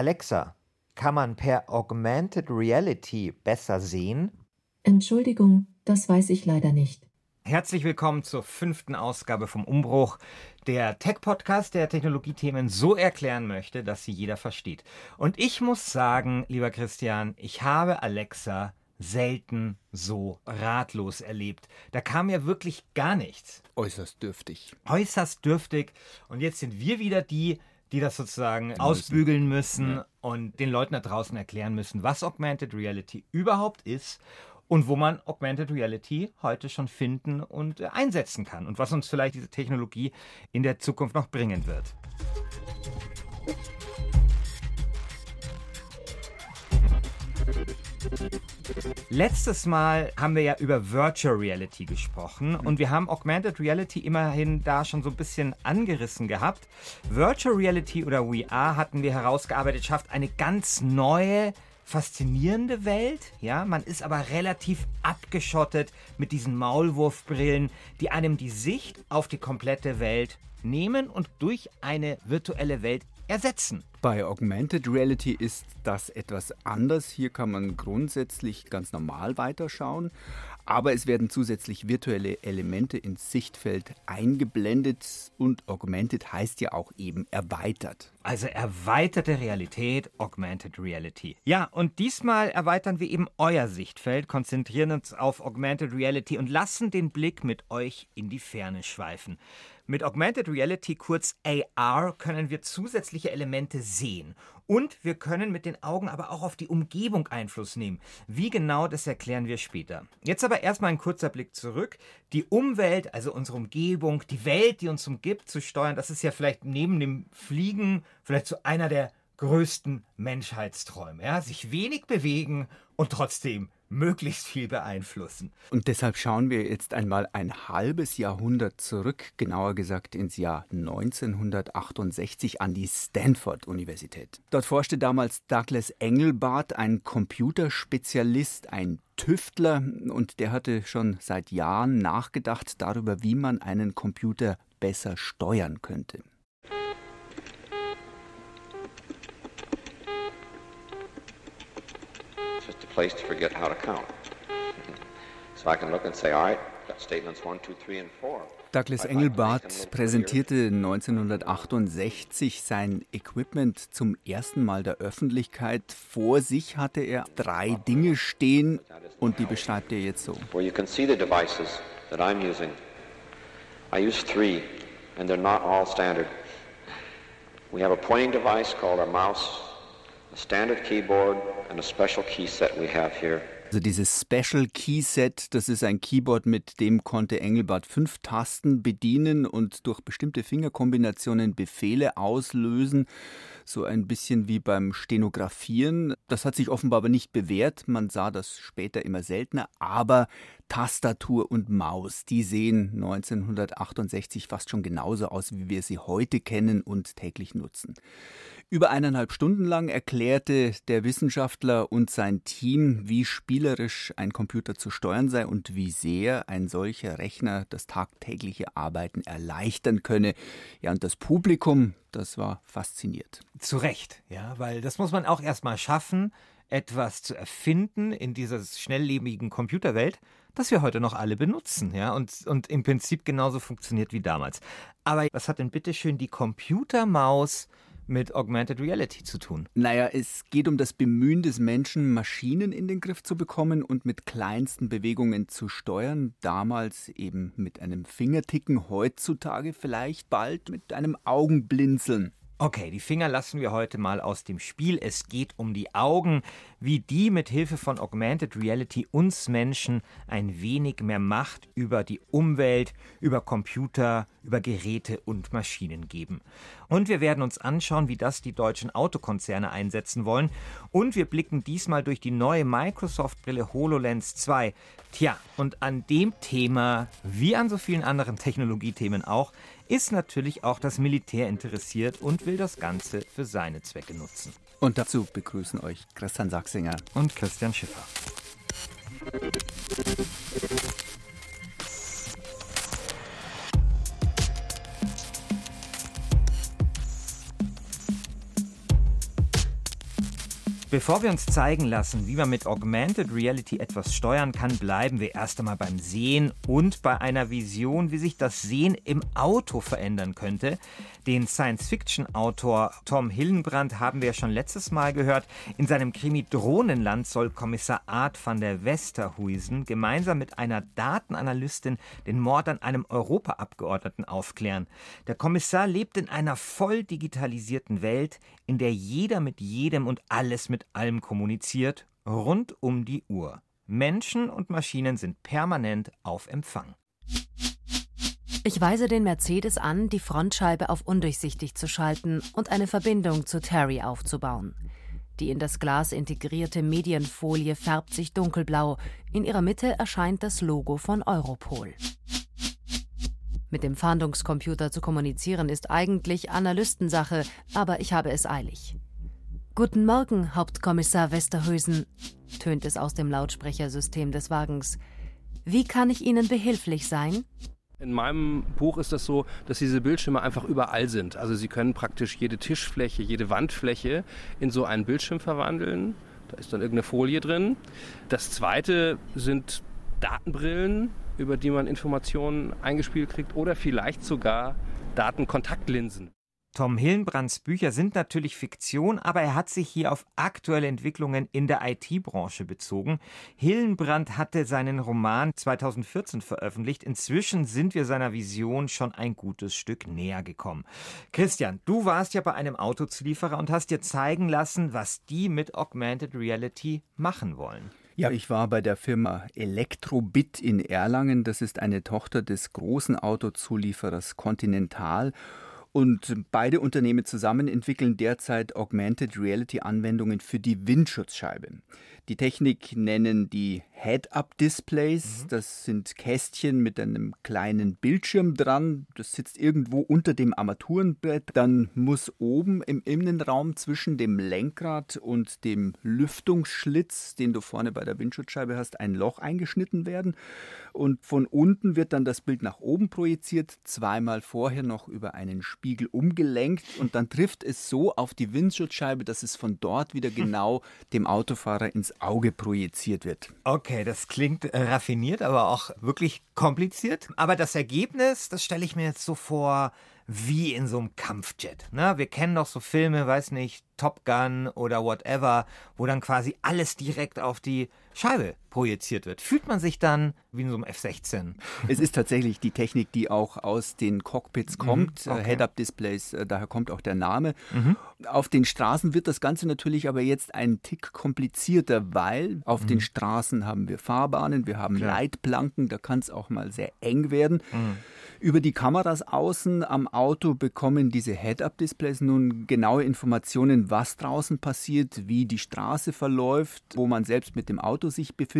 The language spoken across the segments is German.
Alexa, kann man per Augmented Reality besser sehen? Entschuldigung, das weiß ich leider nicht. Herzlich willkommen zur fünften Ausgabe vom Umbruch, der Tech-Podcast, der Technologiethemen so erklären möchte, dass sie jeder versteht. Und ich muss sagen, lieber Christian, ich habe Alexa selten so ratlos erlebt. Da kam ja wirklich gar nichts. Äußerst dürftig. Äußerst dürftig. Und jetzt sind wir wieder die, die das sozusagen ausbügeln müssen ja. und den Leuten da draußen erklären müssen, was Augmented Reality überhaupt ist und wo man Augmented Reality heute schon finden und einsetzen kann und was uns vielleicht diese Technologie in der Zukunft noch bringen wird. Letztes Mal haben wir ja über Virtual Reality gesprochen und wir haben Augmented Reality immerhin da schon so ein bisschen angerissen gehabt. Virtual Reality oder VR hatten wir herausgearbeitet, schafft eine ganz neue faszinierende Welt, ja, man ist aber relativ abgeschottet mit diesen Maulwurfbrillen, die einem die Sicht auf die komplette Welt nehmen und durch eine virtuelle Welt ersetzen. Bei Augmented Reality ist das etwas anders. Hier kann man grundsätzlich ganz normal weiterschauen, aber es werden zusätzlich virtuelle Elemente ins Sichtfeld eingeblendet und Augmented heißt ja auch eben erweitert. Also erweiterte Realität, Augmented Reality. Ja, und diesmal erweitern wir eben euer Sichtfeld, konzentrieren uns auf Augmented Reality und lassen den Blick mit euch in die Ferne schweifen. Mit Augmented Reality, kurz AR, können wir zusätzliche Elemente sehen. Und wir können mit den Augen aber auch auf die Umgebung Einfluss nehmen. Wie genau, das erklären wir später. Jetzt aber erstmal ein kurzer Blick zurück. Die Umwelt, also unsere Umgebung, die Welt, die uns umgibt, zu steuern, das ist ja vielleicht neben dem Fliegen vielleicht so einer der größten Menschheitsträume. Ja? Sich wenig bewegen und trotzdem möglichst viel beeinflussen. Und deshalb schauen wir jetzt einmal ein halbes Jahrhundert zurück, genauer gesagt ins Jahr 1968 an die Stanford-Universität. Dort forschte damals Douglas Engelbart, ein Computerspezialist, ein Tüftler, und der hatte schon seit Jahren nachgedacht darüber, wie man einen Computer besser steuern könnte. Place to forget how to count. so I can look and say, all right, got statements 1, 2, 3 and 4. Douglas Engelbart präsentierte 1968 sein Equipment zum ersten Mal der Öffentlichkeit. Vor sich hatte er drei Dinge stehen und die beschreibt er jetzt so. Well, you can see the devices that I'm using. I use three and they're not all standard. We have a pointing device called our mouse, a standard keyboard, Also dieses Special Key Set, das ist ein Keyboard, mit dem konnte Engelbart fünf Tasten bedienen und durch bestimmte Fingerkombinationen Befehle auslösen so ein bisschen wie beim Stenografieren. Das hat sich offenbar aber nicht bewährt. Man sah das später immer seltener. Aber Tastatur und Maus, die sehen 1968 fast schon genauso aus, wie wir sie heute kennen und täglich nutzen. Über eineinhalb Stunden lang erklärte der Wissenschaftler und sein Team, wie spielerisch ein Computer zu steuern sei und wie sehr ein solcher Rechner das tagtägliche Arbeiten erleichtern könne. Ja, und das Publikum, das war fasziniert. Zu Recht, ja, weil das muss man auch erstmal schaffen, etwas zu erfinden in dieser schnelllebigen Computerwelt, das wir heute noch alle benutzen, ja, und, und im Prinzip genauso funktioniert wie damals. Aber was hat denn bitteschön die Computermaus mit Augmented Reality zu tun? Naja, es geht um das Bemühen des Menschen, Maschinen in den Griff zu bekommen und mit kleinsten Bewegungen zu steuern. Damals eben mit einem Fingerticken, heutzutage vielleicht bald mit einem Augenblinzeln. Okay, die Finger lassen wir heute mal aus dem Spiel. Es geht um die Augen, wie die mit Hilfe von Augmented Reality uns Menschen ein wenig mehr Macht über die Umwelt, über Computer, über Geräte und Maschinen geben. Und wir werden uns anschauen, wie das die deutschen Autokonzerne einsetzen wollen. Und wir blicken diesmal durch die neue Microsoft-Brille HoloLens 2. Tja, und an dem Thema, wie an so vielen anderen Technologiethemen auch, ist natürlich auch das Militär interessiert und will das Ganze für seine Zwecke nutzen. Und dazu begrüßen euch Christian Sachsinger und Christian Schiffer. Bevor wir uns zeigen lassen, wie man mit Augmented Reality etwas steuern kann, bleiben wir erst einmal beim Sehen und bei einer Vision, wie sich das Sehen im Auto verändern könnte. Den Science-Fiction-Autor Tom Hillenbrand haben wir schon letztes Mal gehört. In seinem Krimi Drohnenland soll Kommissar Art van der Westerhuisen gemeinsam mit einer Datenanalystin den Mord an einem Europaabgeordneten aufklären. Der Kommissar lebt in einer voll digitalisierten Welt, in der jeder mit jedem und alles mit allem kommuniziert, rund um die Uhr. Menschen und Maschinen sind permanent auf Empfang. Ich weise den Mercedes an, die Frontscheibe auf undurchsichtig zu schalten und eine Verbindung zu Terry aufzubauen. Die in das Glas integrierte Medienfolie färbt sich dunkelblau. In ihrer Mitte erscheint das Logo von Europol. Mit dem Fahndungscomputer zu kommunizieren ist eigentlich Analystensache, aber ich habe es eilig. Guten Morgen, Hauptkommissar Westerhösen, tönt es aus dem Lautsprechersystem des Wagens. Wie kann ich Ihnen behilflich sein? In meinem Buch ist das so, dass diese Bildschirme einfach überall sind. Also Sie können praktisch jede Tischfläche, jede Wandfläche in so einen Bildschirm verwandeln. Da ist dann irgendeine Folie drin. Das zweite sind Datenbrillen, über die man Informationen eingespielt kriegt oder vielleicht sogar Datenkontaktlinsen. Tom Hillenbrands Bücher sind natürlich Fiktion, aber er hat sich hier auf aktuelle Entwicklungen in der IT-Branche bezogen. Hillenbrand hatte seinen Roman 2014 veröffentlicht. Inzwischen sind wir seiner Vision schon ein gutes Stück näher gekommen. Christian, du warst ja bei einem Autozulieferer und hast dir zeigen lassen, was die mit Augmented Reality machen wollen. Ja, ich war bei der Firma Elektrobit in Erlangen. Das ist eine Tochter des großen Autozulieferers Continental. Und beide Unternehmen zusammen entwickeln derzeit Augmented Reality Anwendungen für die Windschutzscheibe. Die Technik nennen die Head-Up-Displays. Mhm. Das sind Kästchen mit einem kleinen Bildschirm dran. Das sitzt irgendwo unter dem Armaturenbrett. Dann muss oben im Innenraum zwischen dem Lenkrad und dem Lüftungsschlitz, den du vorne bei der Windschutzscheibe hast, ein Loch eingeschnitten werden. Und von unten wird dann das Bild nach oben projiziert, zweimal vorher noch über einen Spiegel umgelenkt und dann trifft es so auf die Windschutzscheibe, dass es von dort wieder genau dem Autofahrer ins Auge projiziert wird. Okay, das klingt äh, raffiniert, aber auch wirklich kompliziert. Aber das Ergebnis, das stelle ich mir jetzt so vor, wie in so einem Kampfjet. Ne? Wir kennen doch so Filme, weiß nicht, Top Gun oder whatever, wo dann quasi alles direkt auf die Scheibe projiziert wird. Fühlt man sich dann wie in so einem F-16? Es ist tatsächlich die Technik, die auch aus den Cockpits mhm, kommt. Mhm, okay. Head-Up-Displays, äh, daher kommt auch der Name. Mhm. Auf den Straßen wird das Ganze natürlich aber jetzt ein Tick komplizierter, weil auf mhm. den Straßen haben wir Fahrbahnen, wir haben Klar. Leitplanken, da kann es auch mal sehr eng werden. Mhm. Über die Kameras außen am Auto bekommen diese Head-Up-Displays nun genaue Informationen, was draußen passiert, wie die Straße verläuft, wo man selbst mit dem Auto sich befindet.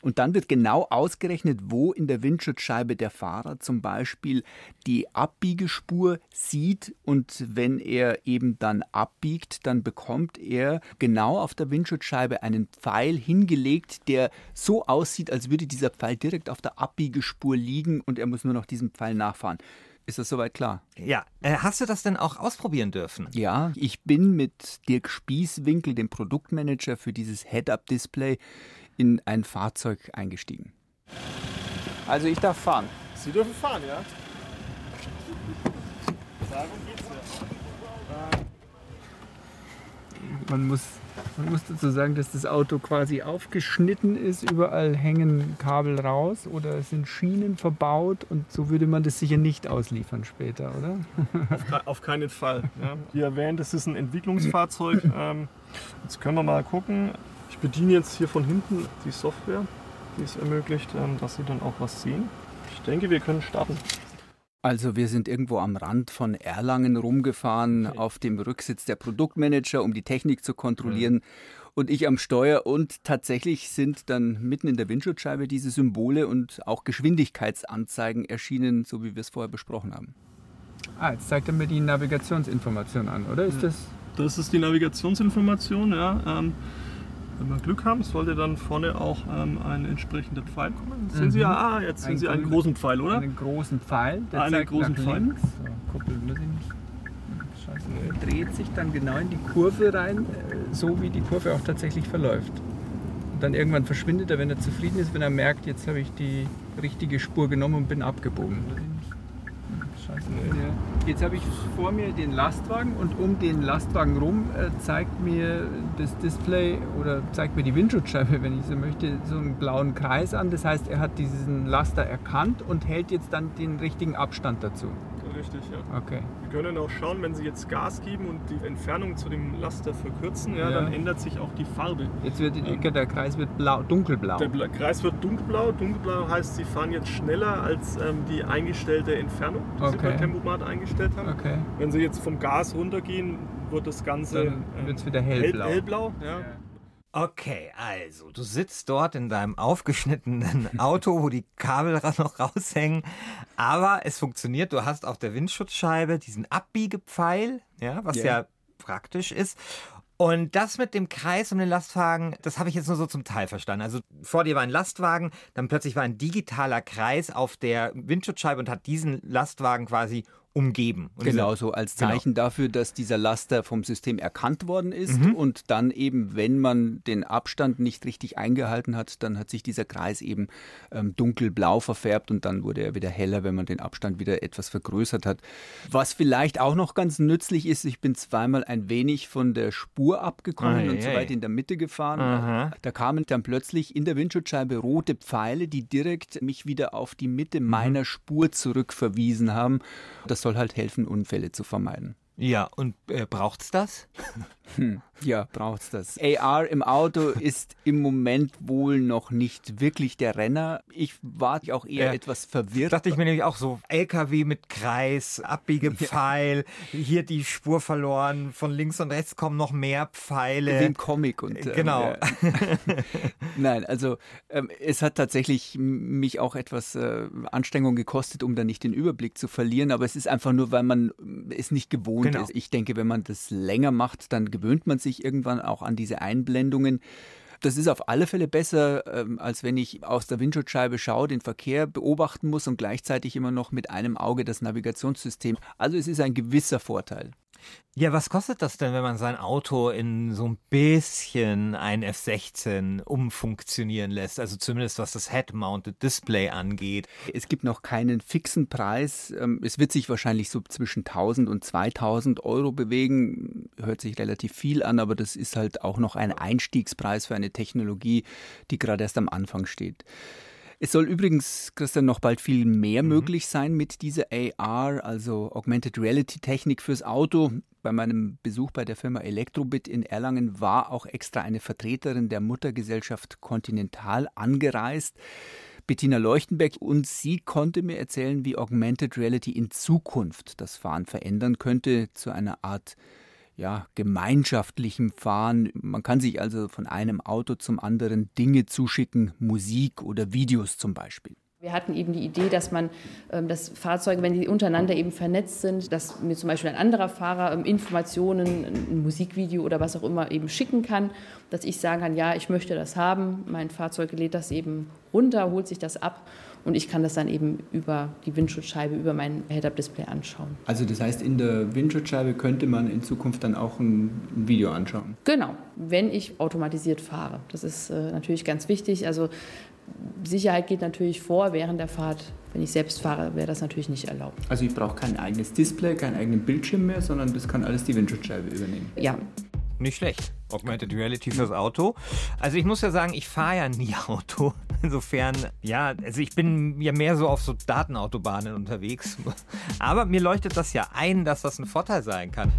Und dann wird genau ausgerechnet, wo in der Windschutzscheibe der Fahrer zum Beispiel die Abbiegespur sieht. Und wenn er eben dann abbiegt, dann bekommt er genau auf der Windschutzscheibe einen Pfeil hingelegt, der so aussieht, als würde dieser Pfeil direkt auf der Abbiegespur liegen und er muss nur noch diesen Pfeil nachfahren. Ist das soweit klar? Ja. Äh, hast du das denn auch ausprobieren dürfen? Ja, ich bin mit Dirk Spießwinkel, dem Produktmanager für dieses Head-Up-Display, in ein Fahrzeug eingestiegen. Also ich darf fahren. Sie dürfen fahren, ja? Darum geht's ja. Man muss, man muss dazu sagen, dass das Auto quasi aufgeschnitten ist. Überall hängen Kabel raus oder es sind Schienen verbaut und so würde man das sicher nicht ausliefern später, oder? Auf, auf keinen Fall. Ja. Wie erwähnt, das ist ein Entwicklungsfahrzeug. Ähm, jetzt können wir mal gucken. Ich bediene jetzt hier von hinten die Software, die es ermöglicht, ähm, dass Sie dann auch was sehen. Ich denke, wir können starten. Also wir sind irgendwo am Rand von Erlangen rumgefahren, okay. auf dem Rücksitz der Produktmanager, um die Technik zu kontrollieren. Mhm. Und ich am Steuer und tatsächlich sind dann mitten in der Windschutzscheibe diese Symbole und auch Geschwindigkeitsanzeigen erschienen, so wie wir es vorher besprochen haben. Ah, jetzt zeigt er mir die Navigationsinformation an, oder? Ist das? Das ist die Navigationsinformation, ja. Ähm, wenn wir Glück haben, sollte dann vorne auch ähm, ein entsprechender Pfeil kommen. Sehen mhm. Sie ja, ah, jetzt sehen ein Sie einen großen Pfeil, oder? Einen großen Pfeil, der einen zeigt großen nach Pfeil. links. So, Kuppel. Scheiße, er dreht sich dann genau in die Kurve rein. so wie die Kurve auch tatsächlich verläuft. Und dann irgendwann verschwindet er, wenn er zufrieden ist, wenn er merkt, jetzt habe ich die richtige Spur genommen und bin abgebogen. Scheiße. Jetzt habe ich vor mir den Lastwagen und um den Lastwagen rum äh, zeigt mir das Display oder zeigt mir die Windschutzscheibe, wenn ich so möchte, so einen blauen Kreis an. Das heißt, er hat diesen Laster erkannt und hält jetzt dann den richtigen Abstand dazu richtig, ja. Okay. Wir können auch schauen, wenn Sie jetzt Gas geben und die Entfernung zu dem Laster verkürzen, ja, ja. dann ändert sich auch die Farbe. Jetzt wird ähm, der Kreis wird blau, dunkelblau. Der Kreis wird dunkelblau. Dunkelblau heißt, Sie fahren jetzt schneller als ähm, die eingestellte Entfernung, die okay. Sie per Tempomat eingestellt haben. Okay. Wenn Sie jetzt vom Gas runtergehen, wird das Ganze dann ähm, wieder hellblau. Hell, hellblau ja. ja. Okay, also du sitzt dort in deinem aufgeschnittenen Auto, wo die Kabel noch raushängen, aber es funktioniert. Du hast auf der Windschutzscheibe diesen Abbiegepfeil, ja, was yeah. ja praktisch ist. Und das mit dem Kreis um den Lastwagen, das habe ich jetzt nur so zum Teil verstanden. Also vor dir war ein Lastwagen, dann plötzlich war ein digitaler Kreis auf der Windschutzscheibe und hat diesen Lastwagen quasi umgeben. Und genau, so als genau. Zeichen genau. dafür, dass dieser Laster vom System erkannt worden ist mhm. und dann eben, wenn man den Abstand nicht richtig eingehalten hat, dann hat sich dieser Kreis eben ähm, dunkelblau verfärbt und dann wurde er wieder heller, wenn man den Abstand wieder etwas vergrößert hat. Was vielleicht auch noch ganz nützlich ist, ich bin zweimal ein wenig von der Spur abgekommen oh, und so weit in der Mitte gefahren. Aha. Da kamen dann plötzlich in der Windschutzscheibe rote Pfeile, die direkt mich wieder auf die Mitte mhm. meiner Spur zurückverwiesen haben. Das soll halt helfen, Unfälle zu vermeiden. Ja, und äh, braucht's das? Hm, ja, braucht's das. AR im Auto ist im Moment wohl noch nicht wirklich der Renner. Ich war auch eher ja. etwas verwirrt. Dachte ich mir nämlich auch so, LKW mit Kreis, Abbiegepfeil, ja. hier die Spur verloren, von links und rechts kommen noch mehr Pfeile. Wie im Comic. Und, ähm, genau. Äh, Nein, also ähm, es hat tatsächlich mich auch etwas äh, Anstrengung gekostet, um da nicht den Überblick zu verlieren, aber es ist einfach nur, weil man es nicht gewohnt genau. ist. Ich denke, wenn man das länger macht, dann gewöhnt man sich irgendwann auch an diese Einblendungen. Das ist auf alle Fälle besser, ähm, als wenn ich aus der Windschutzscheibe schaue, den Verkehr beobachten muss und gleichzeitig immer noch mit einem Auge das Navigationssystem. Also es ist ein gewisser Vorteil. Ja, was kostet das denn, wenn man sein Auto in so ein bisschen ein F16 umfunktionieren lässt? Also zumindest was das Head-Mounted Display angeht. Es gibt noch keinen fixen Preis. Ähm, es wird sich wahrscheinlich so zwischen 1000 und 2000 Euro bewegen. Hört sich relativ viel an, aber das ist halt auch noch ein Einstiegspreis für eine Technologie, die gerade erst am Anfang steht. Es soll übrigens, Christian, noch bald viel mehr mhm. möglich sein mit dieser AR, also Augmented Reality Technik fürs Auto. Bei meinem Besuch bei der Firma Elektrobit in Erlangen war auch extra eine Vertreterin der Muttergesellschaft Continental angereist. Bettina Leuchtenberg und sie konnte mir erzählen, wie Augmented Reality in Zukunft das Fahren verändern könnte zu einer Art ja, gemeinschaftlichem Fahren. Man kann sich also von einem Auto zum anderen Dinge zuschicken, Musik oder Videos zum Beispiel. Wir hatten eben die Idee, dass man ähm, dass Fahrzeuge, wenn die untereinander eben vernetzt sind, dass mir zum Beispiel ein anderer Fahrer ähm, Informationen, ein Musikvideo oder was auch immer eben schicken kann, dass ich sagen kann, ja, ich möchte das haben, mein Fahrzeug lädt das eben runter, holt sich das ab und ich kann das dann eben über die Windschutzscheibe, über mein Head-Up-Display anschauen. Also das heißt, in der Windschutzscheibe könnte man in Zukunft dann auch ein, Video anschauen? Genau, wenn ich automatisiert fahre. Das ist äh, natürlich ganz wichtig. Also Sicherheit geht natürlich vor während der Fahrt. Wenn ich selbst fahre, wäre das natürlich nicht erlaubt. Also ich brauche kein eigenes Display, keinen eigenen Bildschirm mehr, sondern das kann alles die Windschutzscheibe übernehmen. Ja. Nicht schlecht. Augmented Reality fürs Auto. Also ich muss ja sagen, ich fahre ja nie Auto. Insofern, ja, also ich bin ja mehr so auf so Datenautobahnen unterwegs. Aber mir leuchtet das ja ein, dass das ein Vorteil sein kann.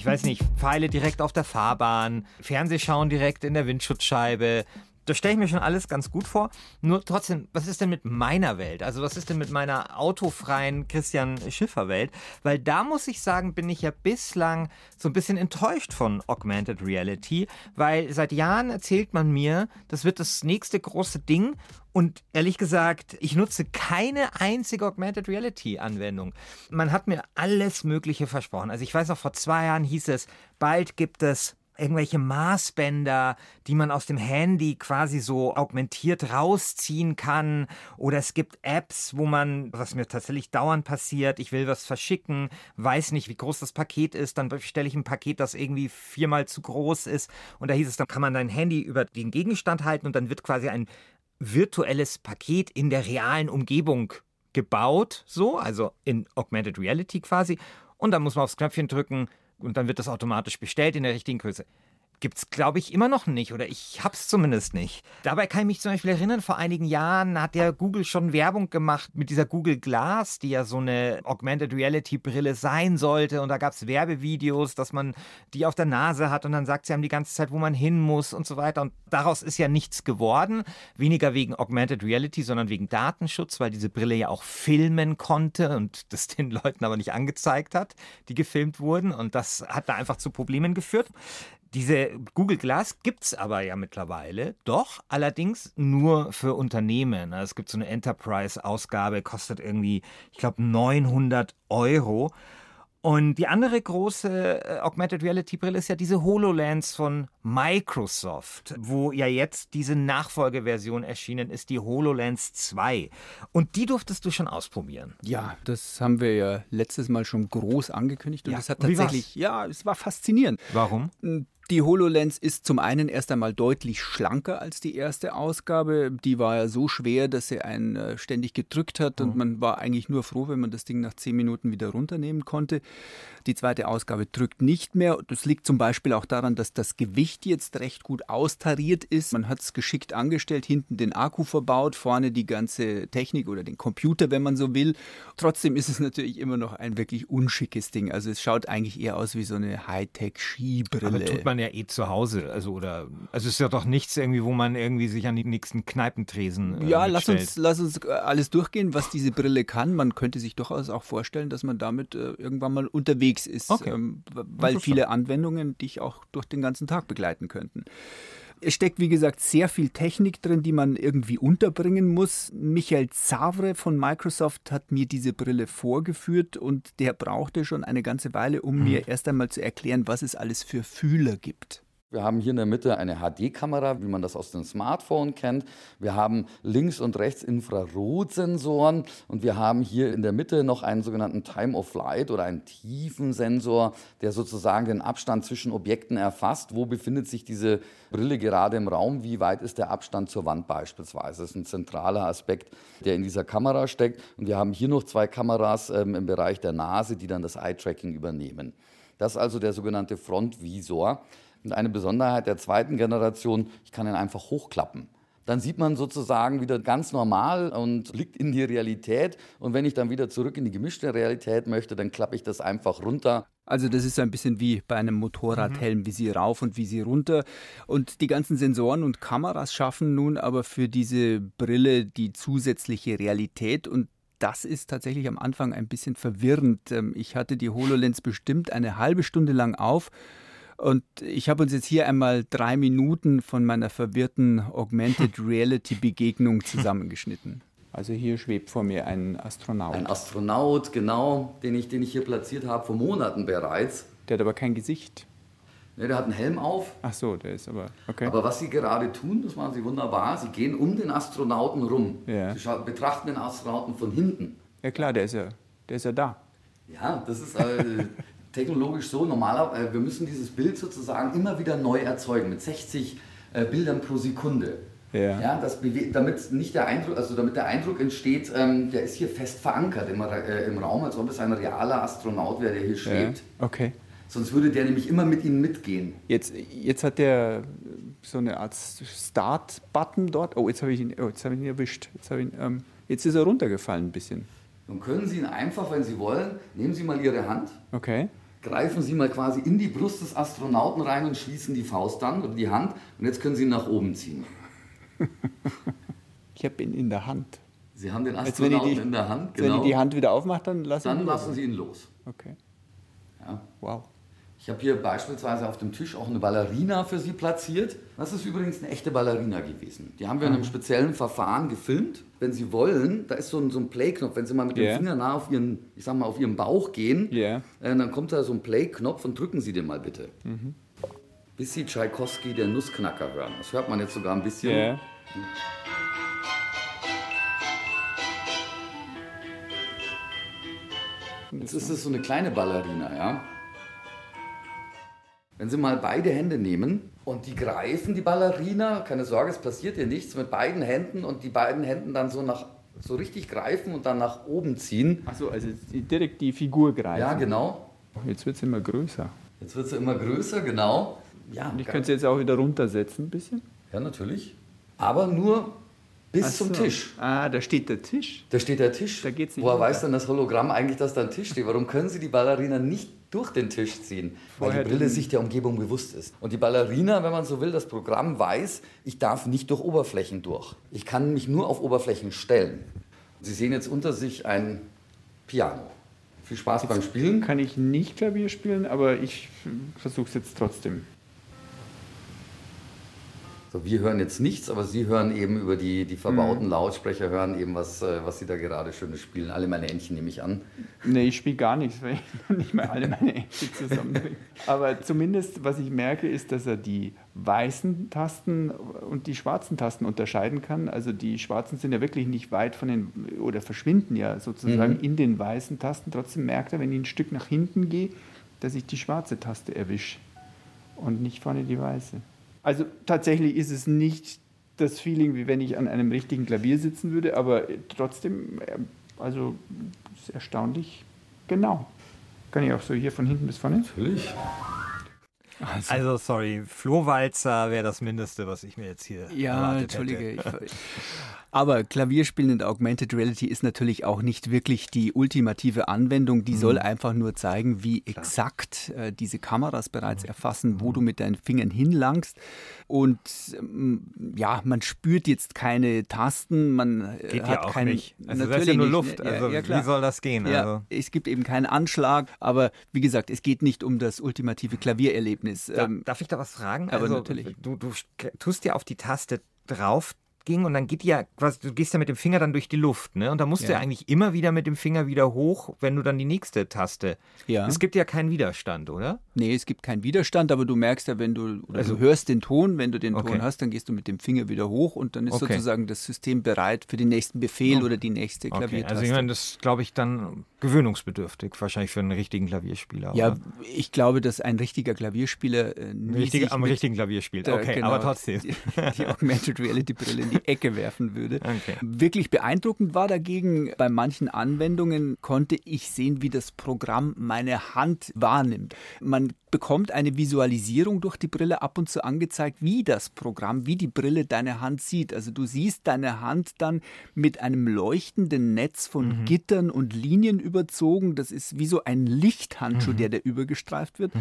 Ich weiß nicht, Pfeile direkt auf der Fahrbahn, Fernsehschauen direkt in der Windschutzscheibe, das stelle ich mir schon alles ganz gut vor. Nur trotzdem, was ist denn mit meiner Welt? Also was ist denn mit meiner autofreien Christian Schiffer Welt? Weil da muss ich sagen, bin ich ja bislang so ein bisschen enttäuscht von Augmented Reality, weil seit Jahren erzählt man mir, das wird das nächste große Ding und ehrlich gesagt, ich nutze keine einzige Augmented Reality Anwendung. Man hat mir alles Mögliche versprochen. Also ich weiß noch, vor zwei Jahren hieß es, bald gibt es irgendwelche Maßbänder, die man aus dem Handy quasi so augmentiert rausziehen kann. Oder es gibt Apps, wo man, was mir tatsächlich dauernd passiert, ich will was verschicken, weiß nicht, wie groß das Paket ist, dann bestelle ich ein Paket, das irgendwie viermal zu groß ist. Und da hieß es, dann kann man dein Handy über den Gegenstand halten und dann wird quasi ein virtuelles Paket in der realen Umgebung gebaut, so, also in Augmented Reality quasi. Und dann muss man aufs Knöpfchen drücken und dann wird das automatisch bestellt in der richtigen Größe gibt es, glaube ich, immer noch nicht oder ich habe es zumindest nicht. Dabei kann ich mich zum Beispiel erinnern, vor einigen Jahren hat ja Google schon Werbung gemacht mit dieser Google Glass, die ja so eine Augmented Reality Brille sein sollte und da gab es Werbevideos, dass man die auf der Nase hat und dann sagt sie einem die ganze Zeit, wo man hin muss und so weiter und daraus ist ja nichts geworden, weniger wegen Augmented Reality, sondern wegen Datenschutz, weil diese Brille ja auch filmen konnte und das den Leuten aber nicht angezeigt hat, die gefilmt wurden und das hat da einfach zu Problemen geführt. Diese Google Glass gibt es aber ja mittlerweile, doch allerdings nur für Unternehmen. Es gibt so eine Enterprise-Ausgabe, kostet irgendwie, ich glaube, 900 Euro. Und die andere große äh, Augmented Reality Brille ist ja diese HoloLens von Microsoft, wo ja jetzt diese Nachfolgeversion erschienen ist, die HoloLens 2. Und die durftest du schon ausprobieren. Ja, das haben wir ja letztes Mal schon groß angekündigt und ja. das hat tatsächlich, ja, es war faszinierend. Warum? Die HoloLens ist zum einen erst einmal deutlich schlanker als die erste Ausgabe. Die war ja so schwer, dass sie einen äh, ständig gedrückt hat und mhm. man war eigentlich nur froh, wenn man das Ding nach zehn Minuten wieder runternehmen konnte. Die zweite Ausgabe drückt nicht mehr. Das liegt zum Beispiel auch daran, dass das Gewicht jetzt recht gut austariert ist. Man hat es geschickt angestellt, hinten den Akku verbaut, vorne die ganze Technik oder den Computer, wenn man so will. Trotzdem ist es natürlich immer noch ein wirklich unschickes Ding. Also es schaut eigentlich eher aus wie so eine Hightech-Skibrille. Aber tut man ja eh zu Hause. Also oder also es ist ja doch nichts irgendwie, wo man irgendwie sich an die nächsten Kneipentresen. Äh, ja, lass uns, lass uns äh, alles durchgehen, was diese Brille kann. Man könnte sich durchaus auch vorstellen, dass man damit äh, irgendwann mal unterwegs unterwegs ist, okay. ähm, weil viele Anwendungen dich auch durch den ganzen Tag begleiten könnten. Es steckt, wie gesagt, sehr viel Technik drin, die man irgendwie unterbringen muss. Michael Zavre von Microsoft hat mir diese Brille vorgeführt und der brauchte schon eine ganze Weile, um mhm. mir erst einmal zu erklären, was es alles für Fühler gibt. Wir haben hier in der Mitte eine HD-Kamera, wie man das aus dem Smartphone kennt. Wir haben links und rechts Infrarotsensoren und wir haben hier in der Mitte noch einen sogenannten Time of Flight oder einen Tiefensensor, der sozusagen den Abstand zwischen Objekten erfasst. Wo befindet sich diese Brille gerade im Raum? Wie weit ist der Abstand zur Wand beispielsweise? Das ist ein zentraler Aspekt, der in dieser Kamera steckt. Und wir haben hier noch zwei Kameras ähm, im Bereich der Nase, die dann das Eye-Tracking übernehmen. Das ist also der sogenannte Frontvisor. Und eine Besonderheit der zweiten Generation, ich kann ihn einfach hochklappen. Dann sieht man sozusagen wieder ganz normal und liegt in die Realität. Und wenn ich dann wieder zurück in die gemischte Realität möchte, dann klappe ich das einfach runter. Also das ist ein bisschen wie bei einem Motorradhelm, mhm. wie sie rauf und wie sie runter. Und die ganzen Sensoren und Kameras schaffen nun aber für diese Brille die zusätzliche Realität und das ist tatsächlich am Anfang ein bisschen verwirrend. Ähm, ich hatte die HoloLens bestimmt eine halbe Stunde lang auf und ich habe uns jetzt hier einmal drei Minuten von meiner verwirrten Augmented Reality Begegnung zusammengeschnitten. Also hier schwebt vor mir ein Astronaut. Ein Astronaut, genau, den ich, den ich hier platziert habe, vor Monaten bereits. Der hat aber kein Gesicht. Ne, der hat einen Helm auf. Ach so, der ist aber, okay. Aber was sie gerade tun, das machen sie wunderbar, sie gehen um den Astronauten rum. Ja. Sie betrachten den Astronauten von hinten. Ja klar, der ist ja, der ist ja da. Ja, das ist, äh, technologisch so, normalerweise, äh, wir müssen dieses Bild sozusagen immer wieder neu erzeugen mit 60 äh, Bildern pro Sekunde. Ja. Ja, das damit nicht der Eindruck, also damit der Eindruck entsteht, ähm, der ist hier fest verankert im, äh, im, Raum, als ob es ein realer Astronaut wäre, der hier schwebt. Ja. Okay. Sonst würde der nämlich immer mit ihnen mitgehen. Jetzt, jetzt hat der so eine Art Start-Button dort. Oh, jetzt habe ich ihn, oh, jetzt habe ich ihn erwischt. Jetzt, ihn, ähm, jetzt ist er runtergefallen ein bisschen. Dann können Sie ihn einfach, wenn Sie wollen, nehmen Sie mal Ihre Hand. Okay greifen Sie mal quasi in die Brust des Astronauten rein und schließen die Faust dann oder die Hand und jetzt können Sie ihn nach oben ziehen. ich habe ihn in der Hand. Sie haben den Astronauten die, in der Hand, genau. Wenn ich die Hand wieder aufmache, dann lassen Dann lassen Sie ihn los. Okay. Ja. Wow. Ich habe hier beispielsweise auf dem Tisch auch eine Ballerina für Sie platziert. Das ist übrigens eine echte Ballerina gewesen. Die haben wir in einem speziellen Verfahren gefilmt. Wenn Sie wollen, da ist so ein, so ein Play-Knopf. Wenn Sie mal mit yeah. dem Finger nah auf Ihren, ich sag mal, auf Ihren Bauch gehen, yeah. äh, dann kommt da so ein Play-Knopf und drücken Sie den mal bitte. Mhm. bis Sie Tschaikowski, der Nussknacker, hören. Das hört man jetzt sogar ein bisschen. Yeah. Jetzt ist es so eine kleine Ballerina, ja. Wenn Sie mal beide Hände nehmen und die greifen, die Ballerina, keine Sorge, es passiert ihr nichts, mit beiden Händen und die beiden Händen dann so nach so richtig greifen und dann nach oben ziehen. Achso, also direkt die Figur greifen. Ja, genau. Jetzt wird sie immer größer. Jetzt wird sie immer größer, genau. Ja, und ich könnte sie jetzt auch wieder runtersetzen ein bisschen. Ja, natürlich. Aber nur bis Ach zum so. Tisch. Ah, da steht der Tisch. Da steht der Tisch. Da geht's nicht Woher runter. weiß denn das Hologramm eigentlich, dass da ein Tisch steht? Warum können Sie die Ballerina nicht durch den Tisch ziehen? Weil Vorher die Brille sich der Umgebung bewusst ist. Und die Ballerina, wenn man so will, das Programm weiß, ich darf nicht durch Oberflächen durch. Ich kann mich nur auf Oberflächen stellen. Sie sehen jetzt unter sich ein Piano. Viel Spaß beim Spielen. Kann ich nicht Klavier spielen, aber ich versuche es jetzt trotzdem. So, wir hören jetzt nichts, aber Sie hören eben über die, die verbauten Mhm. Lautsprecher, hören eben, was, äh, was Sie da gerade Schönes spielen. Alle meine Entchen nehme ich an. Nee, ich spiele gar nichts, weil ich nicht mal alle meine Ängste zusammenbringe. Aber zumindest, was ich merke, ist, dass er die weißen Tasten und die schwarzen Tasten unterscheiden kann. Also die schwarzen sind ja wirklich nicht weit von den, oder verschwinden ja sozusagen Mhm. in den weißen Tasten. Trotzdem merkt er, wenn ich ein Stück nach hinten gehe, dass ich die schwarze Taste erwische und nicht vorne die weiße. Also tatsächlich ist es nicht das Feeling, wie wenn ich an einem richtigen Klavier sitzen würde, aber trotzdem, äh, also ist erstaunlich genau. Kann ich auch so hier von hinten bis vorne? Natürlich. Also, sorry, Flohwalzer wäre das Mindeste, was ich mir jetzt hier Ja, entschuldige. Ich, aber Klavierspielen in Augmented Reality ist natürlich auch nicht wirklich die ultimative Anwendung. Die soll einfach nur zeigen, wie exakt äh, diese Kameras bereits erfassen, wo du mit deinen Fingern hinlangst. Und ähm, ja, man spürt jetzt keine Tasten, man äh, Geht hat ja auch keinen, nicht. Also das ist ja nur nicht. Luft. Ja, Also ja, wie soll das gehen? Ja, Also. es gibt eben keinen Anschlag, aber wie gesagt, es geht nicht um das ultimative Klaviererlebnis. Da, Ähm, darf ich da was fragen? aber also, natürlich. Du, du tust ja auf die Taste drauf ging und dann geht die ja quasi, du gehst ja mit dem Finger dann durch die Luft, ne? Und da musst du Ja. ja eigentlich immer wieder mit dem Finger wieder hoch, wenn du dann die nächste Taste. Ja. Es gibt ja keinen Widerstand, oder? Nee, es gibt keinen Widerstand, aber du merkst ja, wenn du, oder Also- du hörst den Ton, wenn du den Okay. Ton hast, dann gehst du mit dem Finger wieder hoch und dann ist Okay. sozusagen das System bereit für den nächsten Befehl Oh. oder die nächste Okay. Klaviertaste. Also ich meine, das glaube ich dann gewöhnungsbedürftig, wahrscheinlich für einen richtigen Klavierspieler. ja, oder? ich glaube, dass ein richtiger Klavierspieler äh, nie Richtige, sich am richtigen Klavier spielt. der- Okay, genau, aber trotzdem. Die, die Augmented Reality Brille in die Ecke werfen würde. Okay. Wirklich beeindruckend war dagegen, bei manchen Anwendungen konnte ich sehen, wie das Programm meine Hand wahrnimmt. Man bekommt eine Visualisierung durch die Brille ab und zu angezeigt, wie das Programm, wie die Brille deine Hand sieht. Also du siehst deine Hand dann mit einem leuchtenden Netz von Gittern und Linien überzogen. Das ist wie so ein Lichthandschuh, der da übergestreift wird.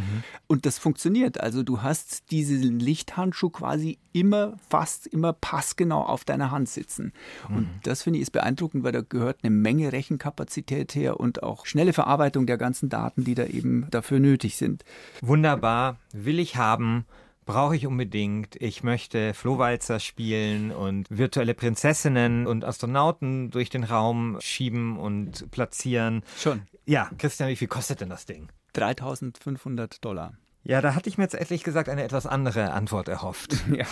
Und das funktioniert. Also du hast diesen Lichthandschuh quasi immer, fast immer passgenau auf deiner Hand sitzen. Und das finde ich ist beeindruckend, weil da gehört eine Menge Rechenkapazität her und auch schnelle Verarbeitung der ganzen Daten, die da eben dafür nötig sind. Wunderbar, will ich haben, brauche ich unbedingt. Ich möchte Flohwalzer spielen und virtuelle Prinzessinnen und Astronauten durch den Raum schieben und platzieren. Schon. Ja, Christian, wie viel kostet denn das Ding? 3500 Dollar. Ja, da hatte ich mir jetzt ehrlich gesagt eine etwas andere Antwort erhofft. Ja.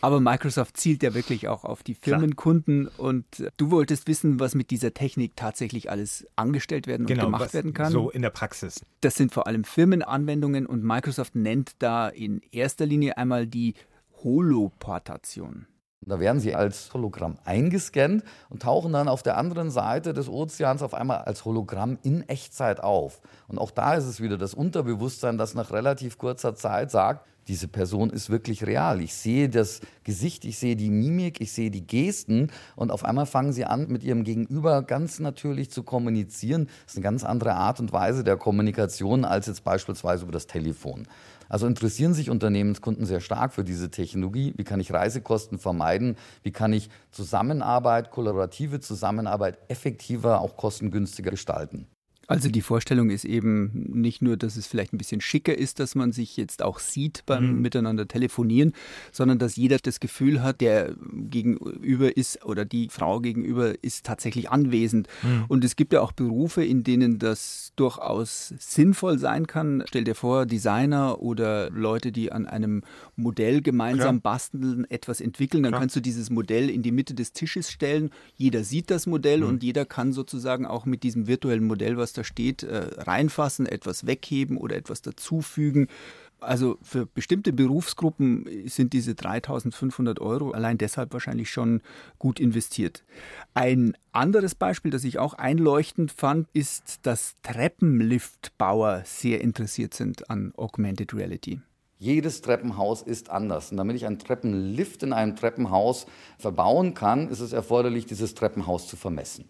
Aber Microsoft zielt ja wirklich auch auf die Firmenkunden und äh, du wolltest wissen, was mit dieser Technik tatsächlich alles angestellt werden und gemacht Genau, was werden kann. So in der Praxis. Das sind vor allem Firmenanwendungen und Microsoft nennt da in erster Linie einmal die Holoportation. Da werden sie als Hologramm eingescannt und tauchen dann auf der anderen Seite des Ozeans auf einmal als Hologramm in Echtzeit auf. Und auch da ist es wieder das Unterbewusstsein, das nach relativ kurzer Zeit sagt, diese Person ist wirklich real. Ich sehe das Gesicht, ich sehe die Mimik, ich sehe die Gesten und auf einmal fangen sie an, mit ihrem Gegenüber ganz natürlich zu kommunizieren. Das ist eine ganz andere Art und Weise der Kommunikation als jetzt beispielsweise über das Telefon. Also interessieren sich Unternehmenskunden sehr stark für diese Technologie. Wie kann ich Reisekosten vermeiden? Wie kann ich Zusammenarbeit, kollaborative Zusammenarbeit effektiver, auch kostengünstiger gestalten? Also die Vorstellung ist eben nicht nur, dass es vielleicht ein bisschen schicker ist, dass man sich jetzt auch sieht beim mhm. Miteinander telefonieren, sondern dass jeder das Gefühl hat, der gegenüber ist oder die Frau gegenüber ist tatsächlich anwesend. Mhm. Und es gibt ja auch Berufe, in denen das durchaus sinnvoll sein kann. Stell dir vor, Designer oder Leute, die an einem Modell gemeinsam Klar. basteln, etwas entwickeln, dann Klar. kannst du dieses Modell in die Mitte des Tisches stellen. Jeder sieht das Modell mhm. und jeder kann sozusagen auch mit diesem virtuellen Modell, was da da steht, äh, reinfassen, etwas wegheben oder etwas dazufügen. Also für bestimmte Berufsgruppen sind diese 3500 Euro allein deshalb wahrscheinlich schon gut investiert. Ein anderes Beispiel, das ich auch einleuchtend fand, ist, dass Treppenliftbauer sehr interessiert sind an Augmented Reality. Jedes Treppenhaus ist anders. Und damit ich einen Treppenlift in einem Treppenhaus verbauen kann, ist es erforderlich, dieses Treppenhaus zu vermessen.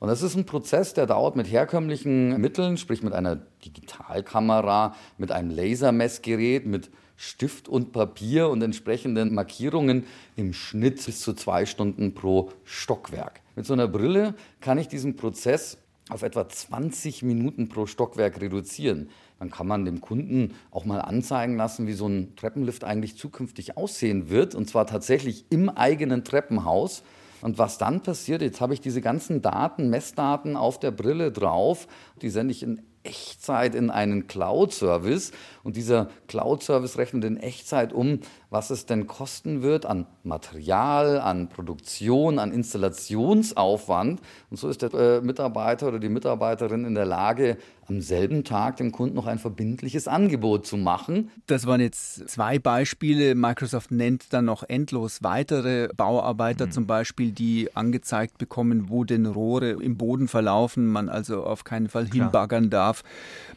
Und das ist ein Prozess, der dauert mit herkömmlichen Mitteln, sprich mit einer Digitalkamera, mit einem Lasermessgerät, mit Stift und Papier und entsprechenden Markierungen im Schnitt bis zu zwei Stunden pro Stockwerk. Mit so einer Brille kann ich diesen Prozess auf etwa 20 Minuten pro Stockwerk reduzieren. Dann kann man dem Kunden auch mal anzeigen lassen, wie so ein Treppenlift eigentlich zukünftig aussehen wird. Und zwar tatsächlich im eigenen Treppenhaus. Und was dann passiert, jetzt habe ich diese ganzen Daten, Messdaten auf der Brille drauf, die sende ich in Echtzeit in einen Cloud-Service. Und dieser Cloud-Service rechnet in Echtzeit um, was es denn kosten wird an Material, an Produktion, an Installationsaufwand. Und so ist der äh, Mitarbeiter oder die Mitarbeiterin in der Lage, am selben Tag dem Kunden noch ein verbindliches Angebot zu machen. Das waren jetzt zwei Beispiele. Microsoft nennt dann noch endlos weitere Bauarbeiter mhm. zum Beispiel, die angezeigt bekommen, wo denn Rohre im Boden verlaufen, man also auf keinen Fall Klar. hinbaggern darf.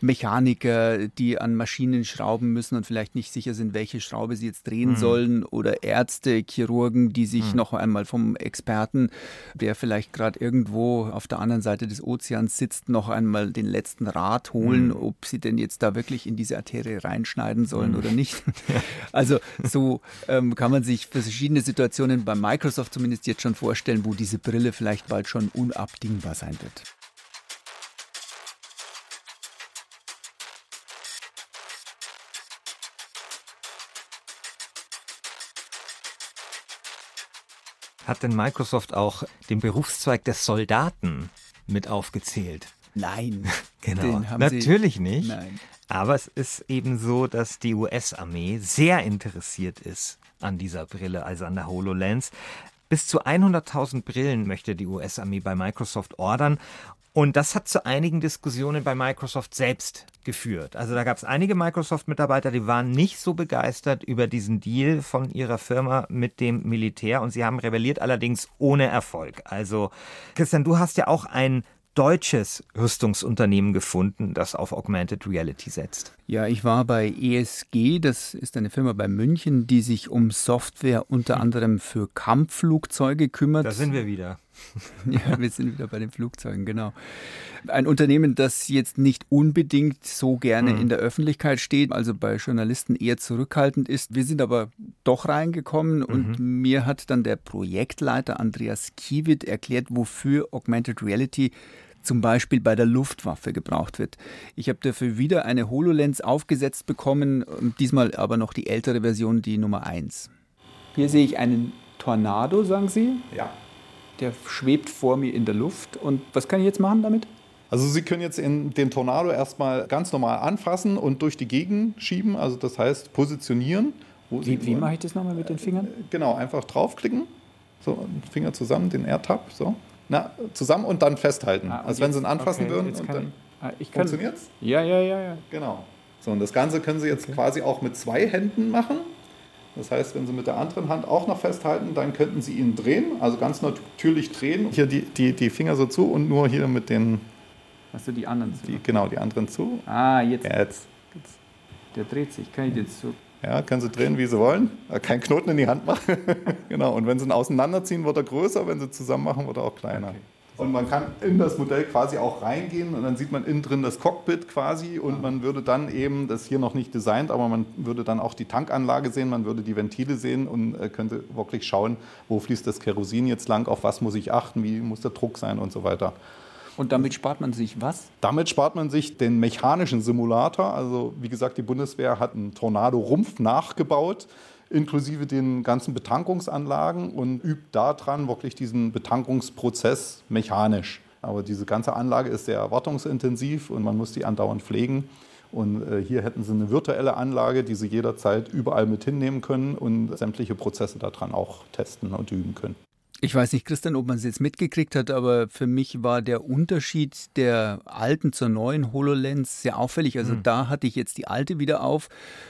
Mechaniker, die an Maschinen schrauben müssen und vielleicht nicht sicher sind, welche Schraube sie jetzt drehen mhm. sollen. Oder Ärzte, Chirurgen, die sich mhm. noch einmal vom Experten, der vielleicht gerade irgendwo auf der anderen Seite des Ozeans sitzt, noch einmal den letzten Rat holen, mhm. ob sie denn jetzt da wirklich in diese Arterie reinschneiden sollen mhm. oder nicht. Also so ähm, kann man sich verschiedene Situationen bei Microsoft zumindest jetzt schon vorstellen, wo diese Brille vielleicht bald schon unabdingbar sein wird. Hat denn Microsoft auch den Berufszweig des Soldaten mit aufgezählt? Nein, genau. Natürlich Sie, nicht. Nein. Aber es ist eben so, dass die US-Armee sehr interessiert ist an dieser Brille, also an der HoloLens. Bis zu 100.000 Brillen möchte die US-Armee bei Microsoft ordern. Und das hat zu einigen Diskussionen bei Microsoft selbst geführt. Also da gab es einige Microsoft-Mitarbeiter, die waren nicht so begeistert über diesen Deal von ihrer Firma mit dem Militär und sie haben rebelliert, allerdings ohne Erfolg. Also Christian, du hast ja auch ein deutsches Rüstungsunternehmen gefunden, das auf Augmented Reality setzt. Ja, ich war bei ESG, das ist eine Firma bei München, die sich um Software unter anderem für Kampfflugzeuge kümmert. Da sind wir wieder. ja, wir sind wieder bei den Flugzeugen, genau. Ein Unternehmen, das jetzt nicht unbedingt so gerne mhm. in der Öffentlichkeit steht, also bei Journalisten eher zurückhaltend ist. Wir sind aber doch reingekommen mhm. und mir hat dann der Projektleiter Andreas Kiewit erklärt, wofür Augmented Reality zum Beispiel bei der Luftwaffe gebraucht wird. Ich habe dafür wieder eine HoloLens aufgesetzt bekommen, diesmal aber noch die ältere Version, die Nummer 1. Hier sehe ich einen Tornado, sagen Sie? Ja. Der schwebt vor mir in der Luft. Und was kann ich jetzt machen damit? Also Sie können jetzt in den Tornado erstmal ganz normal anfassen und durch die Gegend schieben, also das heißt positionieren. wie, wie mache ich das nochmal mit den Fingern? Genau, einfach draufklicken, so Finger zusammen, den AirTab, so. Na, zusammen und dann festhalten. Ah, als wenn Sie ihn anfassen okay, würden. Und dann ah, Funktioniert es? Ja, ja, ja, ja. Genau. So, und das Ganze können Sie jetzt okay. quasi auch mit zwei Händen machen. Das heißt, wenn Sie mit der anderen Hand auch noch festhalten, dann könnten Sie ihn drehen, also ganz natürlich drehen. Hier die, die, die Finger so zu und nur hier mit den. Hast du die anderen zu? Die, genau, die anderen zu. Ah, jetzt. Ja, jetzt. Der dreht sich. Kann ich jetzt so. Ja, können Sie drehen, wie Sie wollen. Kein Knoten in die Hand machen. genau. Und wenn Sie ihn auseinanderziehen, wird er größer. Wenn Sie zusammen machen, wird er auch kleiner. Okay. Und man kann in das Modell quasi auch reingehen und dann sieht man innen drin das Cockpit quasi und man würde dann eben, das hier noch nicht designt, aber man würde dann auch die Tankanlage sehen, man würde die Ventile sehen und äh, könnte wirklich schauen, wo fließt das Kerosin jetzt lang, auf was muss ich achten, wie muss der Druck sein und so weiter. Und damit spart man sich was? Damit spart man sich den mechanischen Simulator. Also wie gesagt, die Bundeswehr hat einen Tornado-Rumpf nachgebaut, inklusive den ganzen Betankungsanlagen und übt daran wirklich diesen Betankungsprozess mechanisch. Aber diese ganze Anlage ist sehr wartungsintensiv und man muss die andauernd pflegen. Und äh, hier hätten sie eine virtuelle Anlage, die sie jederzeit überall mit hinnehmen können und sämtliche Prozesse daran auch testen und üben können. Ich weiß nicht, Christian, ob man es jetzt mitgekriegt hat, aber für mich war der Unterschied der alten zur neuen HoloLens sehr auffällig. Also mhm. da hatte ich jetzt die alte wieder auf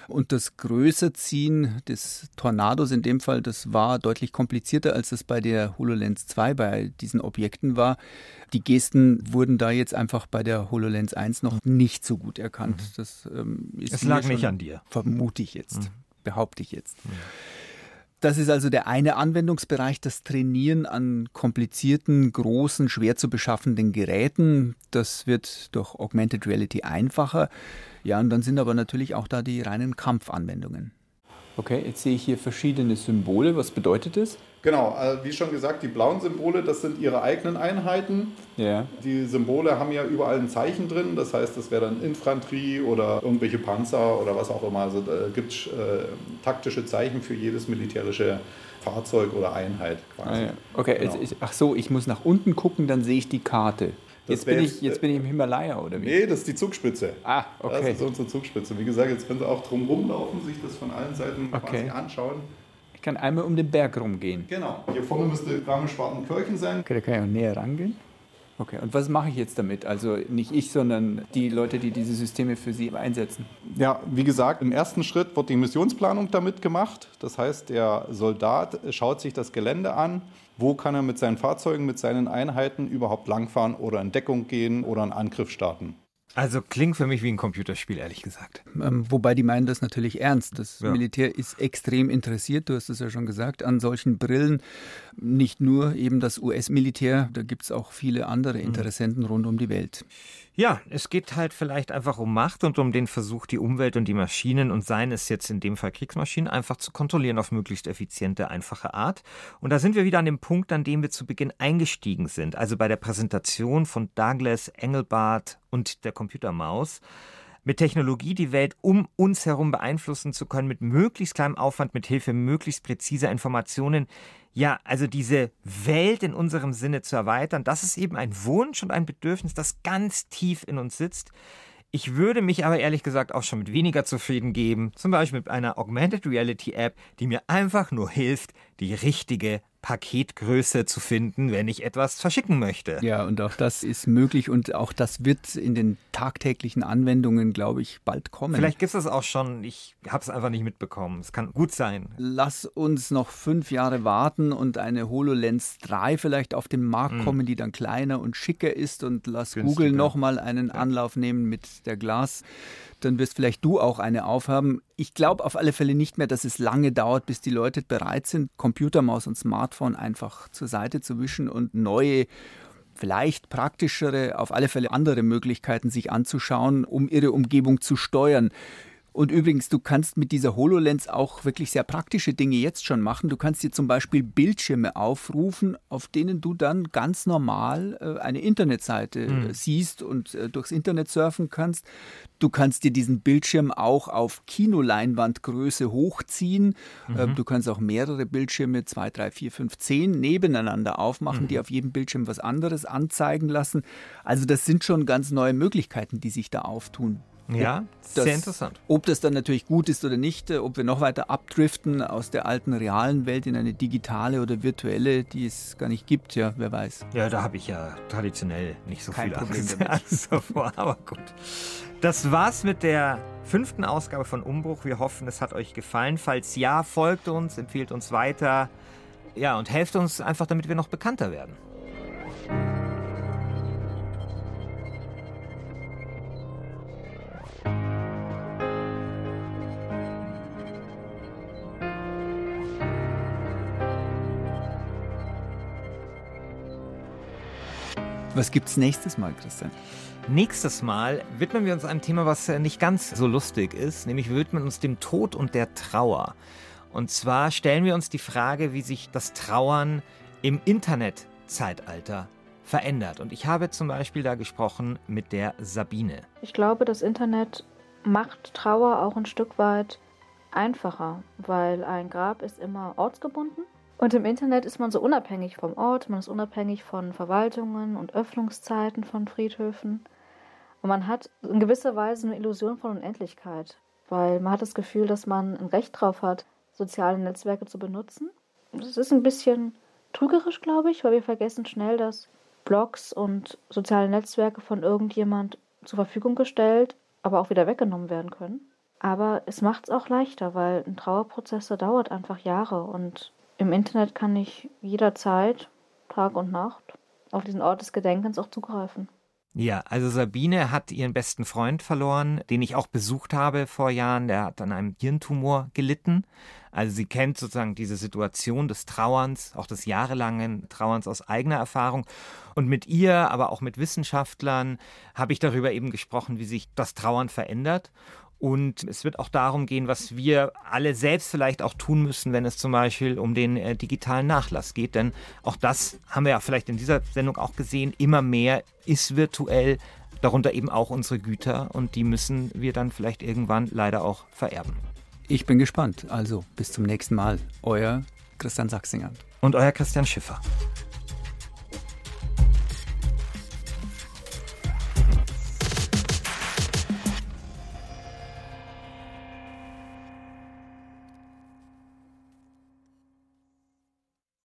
und das Größerziehen des Tornados in dem Fall, das war deutlich komplizierter, als das bei der HoloLens 2 bei diesen Objekten war. Die Gesten wurden da jetzt einfach bei der HoloLens 1 noch nicht so gut erkannt. Mhm. Das ähm, ist es lag nicht an dir. Vermute ich jetzt, mhm. behaupte ich jetzt. Mhm. Das ist also der eine Anwendungsbereich, das Trainieren an komplizierten, großen, schwer zu beschaffenden Geräten. Das wird durch Augmented Reality einfacher. Ja, und dann sind aber natürlich auch da die reinen Kampfanwendungen. Okay, jetzt sehe ich hier verschiedene Symbole. Was bedeutet das? Genau, also wie schon gesagt, die blauen Symbole, das sind ihre eigenen Einheiten. Ja. Die Symbole haben ja überall ein Zeichen drin, das heißt, das wäre dann Infanterie oder irgendwelche Panzer oder was auch immer. Also da gibt es äh, taktische Zeichen für jedes militärische Fahrzeug oder Einheit quasi. Ah, ja. Okay, genau. ich, ach so, ich muss nach unten gucken, dann sehe ich die Karte. Jetzt bin, ich, jetzt bin ich im Himalaya, oder wie? Nee, das ist die Zugspitze. Ah, okay. Das ist unsere Zugspitze. Wie gesagt, jetzt können Sie auch drum rumlaufen, sich das von allen Seiten okay. quasi anschauen. Kann einmal um den Berg rumgehen. Genau. Hier vorne müsste Garmisch-Partenkirchen sein. Okay, da kann ich auch näher rangehen. Okay, und was mache ich jetzt damit? Also nicht ich, sondern die Leute, die diese Systeme für Sie einsetzen. Ja, wie gesagt, im ersten Schritt wird die Missionsplanung damit gemacht. Das heißt, der Soldat schaut sich das Gelände an. Wo kann er mit seinen Fahrzeugen, mit seinen Einheiten überhaupt langfahren oder in Deckung gehen oder einen Angriff starten? Also klingt für mich wie ein Computerspiel, ehrlich gesagt. Ähm, wobei die meinen das natürlich ernst. Das ja. Militär ist extrem interessiert, du hast es ja schon gesagt, an solchen Brillen. Nicht nur eben das US-Militär, da gibt es auch viele andere mhm. Interessenten mhm. rund um die Welt. Ja, es geht halt vielleicht einfach um Macht und um den Versuch, die Umwelt und die Maschinen und seien es jetzt in dem Fall Kriegsmaschinen einfach zu kontrollieren auf möglichst effiziente, einfache Art. Und da sind wir wieder an dem Punkt, an dem wir zu Beginn eingestiegen sind, also bei der Präsentation von Douglas Engelbart und der Computermaus mit Technologie die Welt um uns herum beeinflussen zu können, mit möglichst kleinem Aufwand, mit Hilfe möglichst präziser Informationen. Ja, also diese Welt in unserem Sinne zu erweitern, das ist eben ein Wunsch und ein Bedürfnis, das ganz tief in uns sitzt. Ich würde mich aber ehrlich gesagt auch schon mit weniger zufrieden geben, zum Beispiel mit einer Augmented Reality App, die mir einfach nur hilft, die richtige Paketgröße zu finden, wenn ich etwas verschicken möchte. Ja, und auch das ist möglich und auch das wird in den tagtäglichen Anwendungen, glaube ich, bald kommen. Vielleicht gibt es das auch schon, ich habe es einfach nicht mitbekommen. Es kann gut sein. Lass uns noch fünf Jahre warten und eine HoloLens 3 vielleicht auf den Markt mhm. kommen, die dann kleiner und schicker ist und lass Günstiger. Google nochmal einen Anlauf nehmen mit der Glas dann wirst vielleicht du auch eine aufhaben. Ich glaube auf alle Fälle nicht mehr, dass es lange dauert, bis die Leute bereit sind, Computermaus und Smartphone einfach zur Seite zu wischen und neue vielleicht praktischere, auf alle Fälle andere Möglichkeiten sich anzuschauen, um ihre Umgebung zu steuern. Und übrigens, du kannst mit dieser HoloLens auch wirklich sehr praktische Dinge jetzt schon machen. Du kannst dir zum Beispiel Bildschirme aufrufen, auf denen du dann ganz normal äh, eine Internetseite mhm. siehst und äh, durchs Internet surfen kannst. Du kannst dir diesen Bildschirm auch auf Kinoleinwandgröße hochziehen. Mhm. Ähm, du kannst auch mehrere Bildschirme, zwei, drei, vier, fünf, zehn, nebeneinander aufmachen, mhm. die auf jedem Bildschirm was anderes anzeigen lassen. Also das sind schon ganz neue Möglichkeiten, die sich da auftun. Ja, das, sehr interessant. Ob das dann natürlich gut ist oder nicht, äh, ob wir noch weiter abdriften aus der alten realen Welt in eine digitale oder virtuelle, die es gar nicht gibt, ja, wer weiß. Ja, da habe ich ja traditionell nicht so Kein viel Problem Angst davor, aber gut. Das war's mit der fünften Ausgabe von Umbruch. Wir hoffen, es hat euch gefallen. Falls ja, folgt uns, empfiehlt uns weiter. Ja, und helft uns einfach, damit wir noch bekannter werden. Was gibt's nächstes Mal, Christian? Nächstes Mal widmen wir uns einem Thema, was nicht ganz so lustig ist, nämlich wir widmen uns dem Tod und der Trauer. Und zwar stellen wir uns die Frage, wie sich das Trauern im Internetzeitalter verändert. Und ich habe zum Beispiel da gesprochen mit der Sabine. Ich glaube, das Internet macht Trauer auch ein Stück weit einfacher, weil ein Grab ist immer ortsgebunden. Und im Internet ist man so unabhängig vom Ort, man ist unabhängig von Verwaltungen und Öffnungszeiten von Friedhöfen. Und man hat in gewisser Weise eine Illusion von Unendlichkeit, weil man hat das Gefühl, dass man ein Recht drauf hat, soziale Netzwerke zu benutzen. Das ist ein bisschen trügerisch, glaube ich, weil wir vergessen schnell, dass Blogs und soziale Netzwerke von irgendjemand zur Verfügung gestellt, aber auch wieder weggenommen werden können. Aber es macht es auch leichter, weil ein Trauerprozess dauert einfach Jahre und im Internet kann ich jederzeit, Tag und Nacht, auf diesen Ort des Gedenkens auch zugreifen. Ja, also Sabine hat ihren besten Freund verloren, den ich auch besucht habe vor Jahren. Der hat an einem Hirntumor gelitten. Also sie kennt sozusagen diese Situation des Trauerns, auch des jahrelangen Trauerns aus eigener Erfahrung. Und mit ihr, aber auch mit Wissenschaftlern, habe ich darüber eben gesprochen, wie sich das Trauern verändert. Und es wird auch darum gehen, was wir alle selbst vielleicht auch tun müssen, wenn es zum Beispiel um den äh, digitalen Nachlass geht. Denn auch das haben wir ja vielleicht in dieser Sendung auch gesehen. Immer mehr ist virtuell, darunter eben auch unsere Güter. Und die müssen wir dann vielleicht irgendwann leider auch vererben. Ich bin gespannt. Also bis zum nächsten Mal. Euer Christian Sachsinger. Und euer Christian Schiffer.